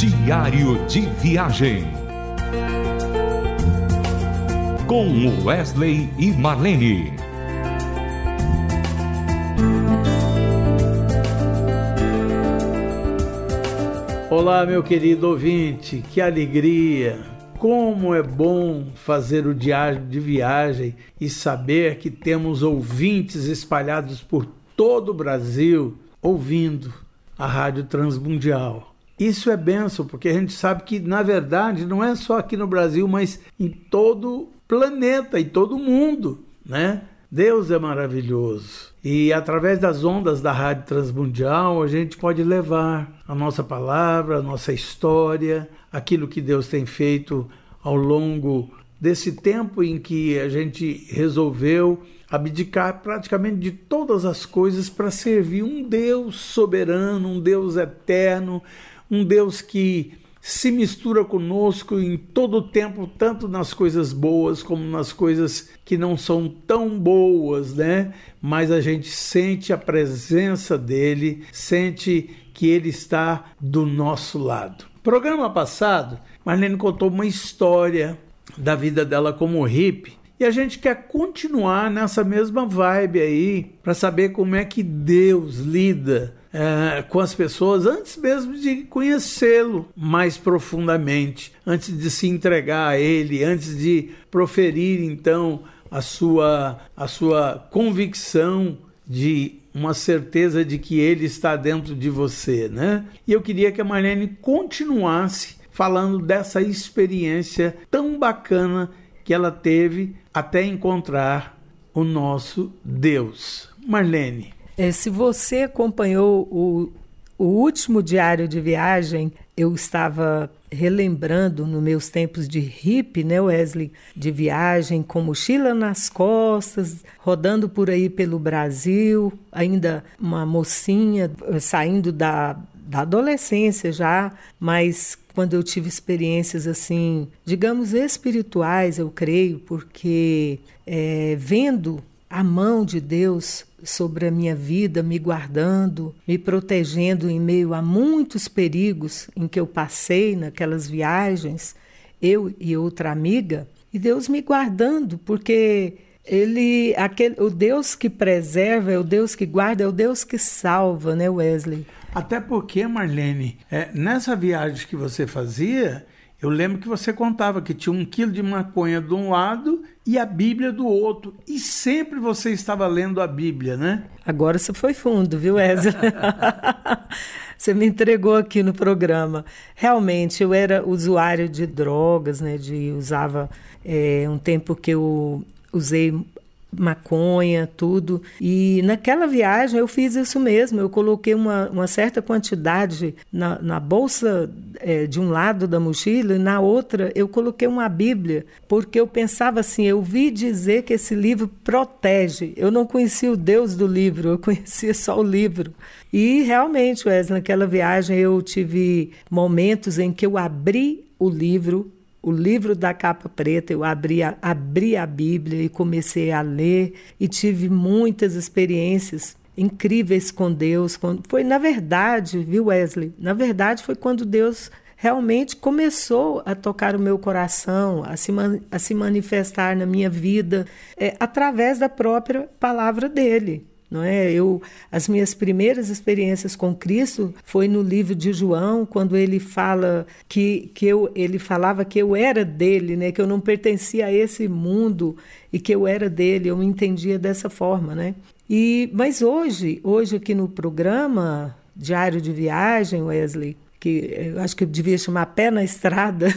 Diário de Viagem. Com Wesley e Marlene. Olá, meu querido ouvinte, que alegria! Como é bom fazer o diário de viagem e saber que temos ouvintes espalhados por todo o Brasil ouvindo a Rádio Transmundial. Isso é benção, porque a gente sabe que, na verdade, não é só aqui no Brasil, mas em todo planeta, em todo mundo, né? Deus é maravilhoso. E através das ondas da Rádio Transmundial, a gente pode levar a nossa palavra, a nossa história, aquilo que Deus tem feito ao longo desse tempo em que a gente resolveu abdicar praticamente de todas as coisas para servir um Deus soberano, um Deus eterno, um Deus que se mistura conosco em todo o tempo, tanto nas coisas boas como nas coisas que não são tão boas, né? Mas a gente sente a presença dele, sente que ele está do nosso lado. Programa passado, Marlene contou uma história da vida dela como hippie e a gente quer continuar nessa mesma vibe aí para saber como é que Deus lida é, com as pessoas antes mesmo de conhecê-lo mais profundamente, antes de se entregar a Ele, antes de proferir então a sua, a sua convicção de uma certeza de que Ele está dentro de você, né? E eu queria que a Marlene continuasse falando dessa experiência tão bacana que ela teve até encontrar o nosso Deus. Marlene. É, se você acompanhou o, o último diário de viagem, eu estava relembrando nos meus tempos de hippie, né, Wesley? De viagem com mochila nas costas, rodando por aí pelo Brasil, ainda uma mocinha eh, saindo da, da adolescência já, mas quando eu tive experiências assim, digamos espirituais, eu creio, porque é, vendo a mão de Deus sobre a minha vida, me guardando, me protegendo em meio a muitos perigos em que eu passei naquelas viagens, eu e outra amiga, e Deus me guardando, porque ele, aquele, o Deus que preserva, é o Deus que guarda, é o Deus que salva, né, Wesley? Até porque, Marlene, é, nessa viagem que você fazia, eu lembro que você contava que tinha um quilo de maconha de um lado e a Bíblia do outro. E sempre você estava lendo a Bíblia, né? Agora você foi fundo, viu, Wesley? você me entregou aqui no programa. Realmente, eu era usuário de drogas, né? De usava é, um tempo que eu usei maconha, tudo. E naquela viagem eu fiz isso mesmo. Eu coloquei uma, uma certa quantidade na, na bolsa é, de um lado da mochila e na outra eu coloquei uma Bíblia, porque eu pensava assim: eu vi dizer que esse livro protege. Eu não conhecia o Deus do livro, eu conhecia só o livro. E realmente, Wesley, naquela viagem eu tive momentos em que eu abri o livro o livro da capa preta, eu abri a, abri a Bíblia e comecei a ler e tive muitas experiências incríveis com Deus. Foi, na verdade, viu, Wesley? Na verdade, foi quando Deus realmente começou a tocar o meu coração, a se, a se manifestar na minha vida, é, através da própria palavra dele não é? Eu as minhas primeiras experiências com Cristo foi no livro de João, quando ele fala que, que eu, ele falava que eu era dele, né? Que eu não pertencia a esse mundo e que eu era dele. Eu me entendia dessa forma, né? E mas hoje, hoje aqui no programa Diário de Viagem, Wesley, que eu acho que devia chamar Pé na Estrada,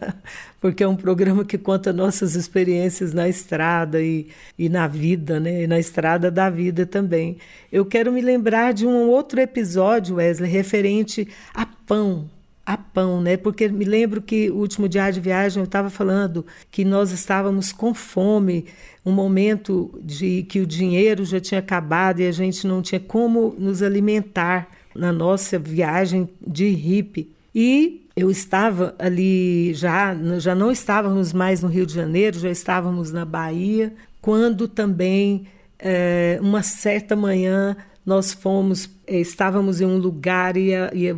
porque é um programa que conta nossas experiências na estrada e, e na vida, né? E na estrada da vida também. Eu quero me lembrar de um outro episódio, Wesley, referente a pão, a pão, né? Porque me lembro que o último diário de viagem eu estava falando que nós estávamos com fome, um momento de que o dinheiro já tinha acabado e a gente não tinha como nos alimentar na nossa viagem de hippie. E eu estava ali já, já não estávamos mais no Rio de Janeiro, já estávamos na Bahia, quando também, é, uma certa manhã, nós fomos, é, estávamos em um lugar e, a, e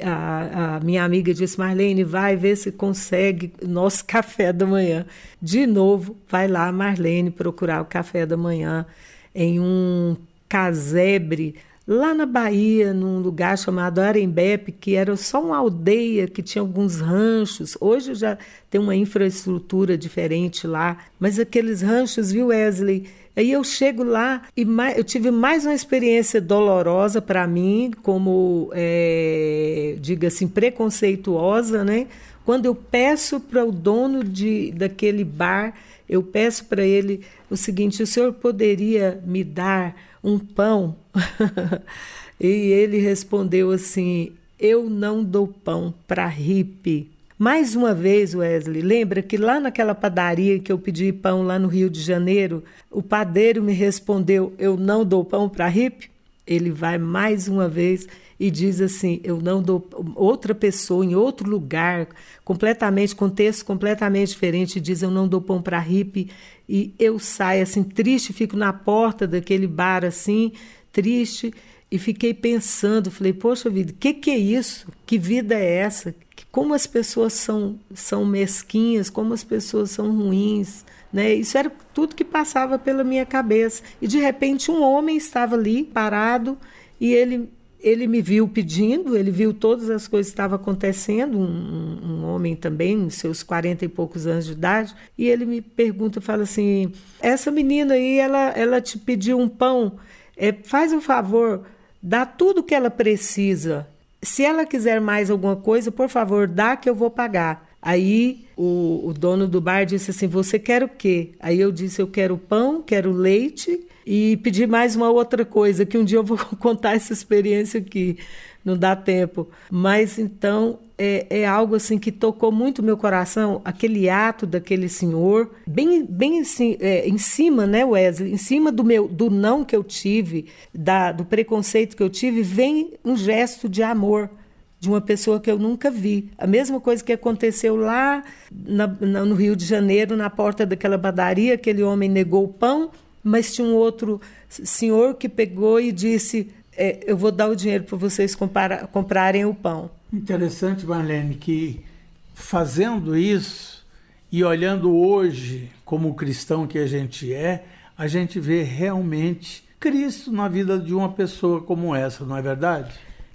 a, a, minha amiga disse, Marlene, vai ver se consegue nosso café da manhã. De novo, vai lá, Marlene, procurar o café da manhã em um casebre lá na Bahia, num lugar chamado Arembepe, que era só uma aldeia que tinha alguns ranchos. Hoje já tem uma infraestrutura diferente lá, mas aqueles ranchos, viu, Wesley? Aí eu chego lá e mais, eu tive mais uma experiência dolorosa para mim, como, é, diga assim, preconceituosa, né? Quando eu peço para o dono de, daquele bar, eu peço para ele o seguinte: o senhor poderia me dar um pão? e ele respondeu assim: eu não dou pão para hippie. Mais uma vez, Wesley, lembra que lá naquela padaria que eu pedi pão lá no Rio de Janeiro, o padeiro me respondeu: Eu não dou pão para hippie? Ele vai mais uma vez e diz assim: Eu não dou. Outra pessoa em outro lugar, completamente, contexto completamente diferente, diz: Eu não dou pão para hippie. E eu saio assim, triste, fico na porta daquele bar assim, triste. E fiquei pensando, falei, poxa vida, o que, que é isso? Que vida é essa? como as pessoas são, são mesquinhas, como as pessoas são ruins. Né? Isso era tudo que passava pela minha cabeça. E de repente um homem estava ali parado e ele, ele me viu pedindo, ele viu todas as coisas que estavam acontecendo, um, um homem também, seus quarenta e poucos anos de idade, e ele me pergunta, fala assim, essa menina aí, ela, ela te pediu um pão, é, faz um favor, dá tudo que ela precisa se ela quiser mais alguma coisa, por favor, dá que eu vou pagar. Aí o, o, dono do bar disse assim: Você quer o quê? Aí eu disse: Eu quero pão, quero leite e pedi mais uma outra coisa, que um dia eu vou contar essa experiência aqui não dá tempo. Mas então é, é, algo assim que tocou muito meu coração, aquele ato daquele senhor, bem, bem assim, é, em cima, né, Wesley? Em cima do meu do não que eu tive, da, do preconceito que eu tive, vem um gesto de amor de uma pessoa que eu nunca vi. A mesma coisa que aconteceu lá na, na, no Rio de Janeiro, na porta daquela padaria, aquele homem negou o pão, mas tinha um outro senhor que pegou e disse: é, eu vou dar o dinheiro para vocês compara, comprarem o pão. Interessante, Marlene, que fazendo isso e olhando hoje como cristão que a gente é, a gente vê realmente Cristo na vida de uma pessoa como essa, não é verdade?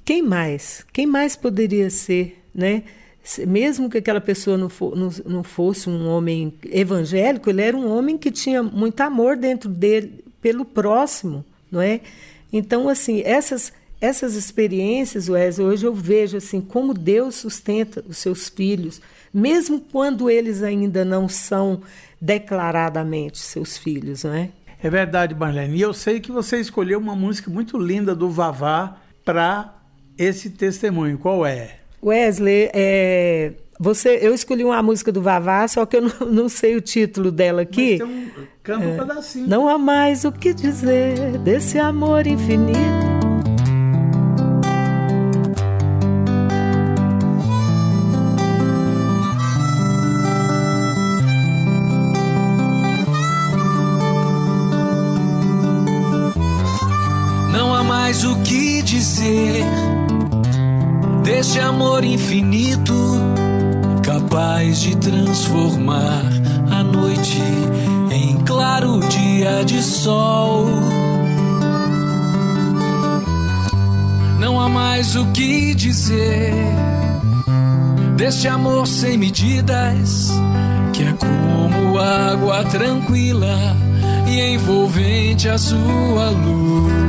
Quem mais? Quem mais poderia ser, né? Mesmo que aquela pessoa não, for, não, não fosse um homem evangélico, ele era um homem que tinha muito amor dentro dele pelo próximo, não é? Então, assim, essas essas experiências, Wesley, hoje eu vejo assim como Deus sustenta os seus filhos, mesmo quando eles ainda não são declaradamente seus filhos, não é? É verdade, Marlene. E eu sei que você escolheu uma música muito linda do Vavá para esse testemunho. Qual é? Wesley, é, você, eu escolhi uma música do Vavá, só que eu não, não sei o título dela aqui. Mas tem um, canta um é, pedacinho. Não há mais o que dizer desse amor infinito. Desse amor infinito capaz de transformar a noite em claro dia de sol. Não há mais o que dizer deste amor sem medidas, que é como água tranquila e envolvente a sua luz.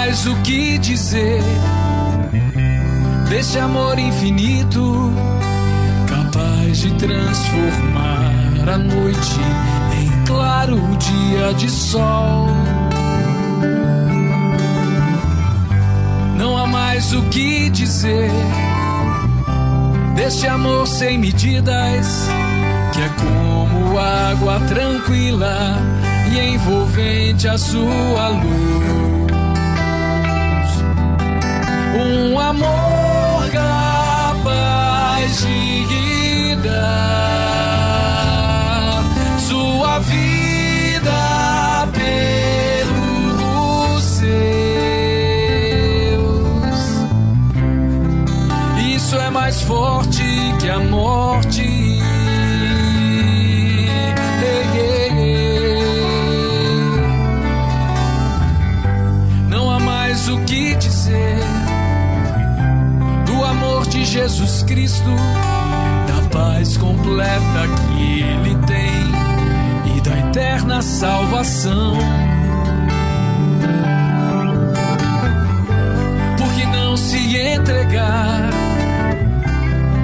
Mais o que dizer desse amor infinito, capaz de transformar a noite em claro dia de sol. Não há mais o que dizer desse amor sem medidas, que é como água tranquila e envolvente a sua luz. Um amor Cristo, da paz completa que Ele tem e da eterna salvação. entregar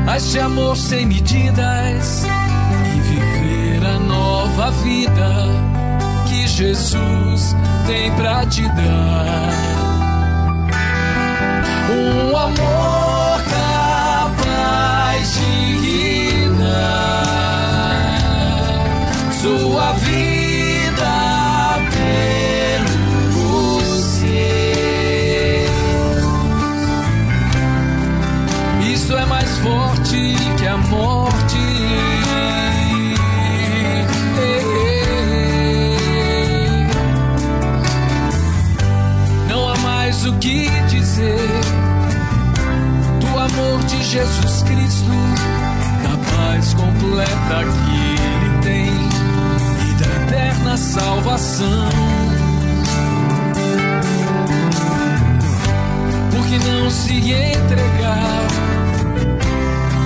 a este amor sem medidas e viver a nova vida que Jesus tem pra te dar. Um amor sua vida morte. Não há mais o que dizer. Do amor de Jesus Cristo, da paz completa que Ele tem eterna salvação. Porque não se entregar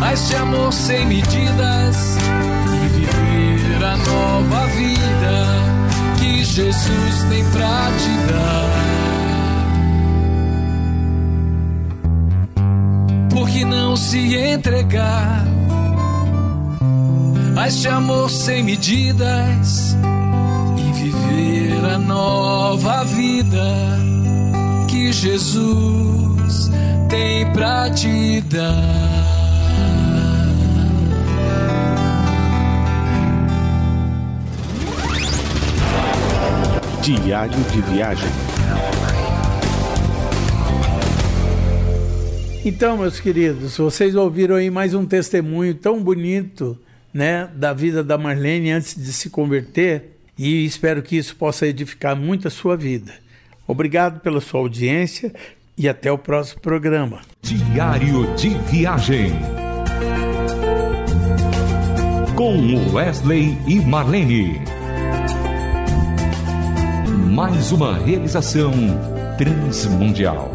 a este amor sem medidas e viver a nova vida que Jesus tem pra te dar. Por que não se entregar a este amor sem medidas viver a nova vida que Jesus tem pra te dar? Diário de Viagem. Então, meus queridos, vocês ouviram aí mais um testemunho tão bonito, né, da vida da Marlene antes de se converter, e espero que isso possa edificar muito a sua vida. Obrigado pela sua audiência e até o próximo programa. Diário de Viagem. Com Wesley e Marlene mais uma realização transmundial.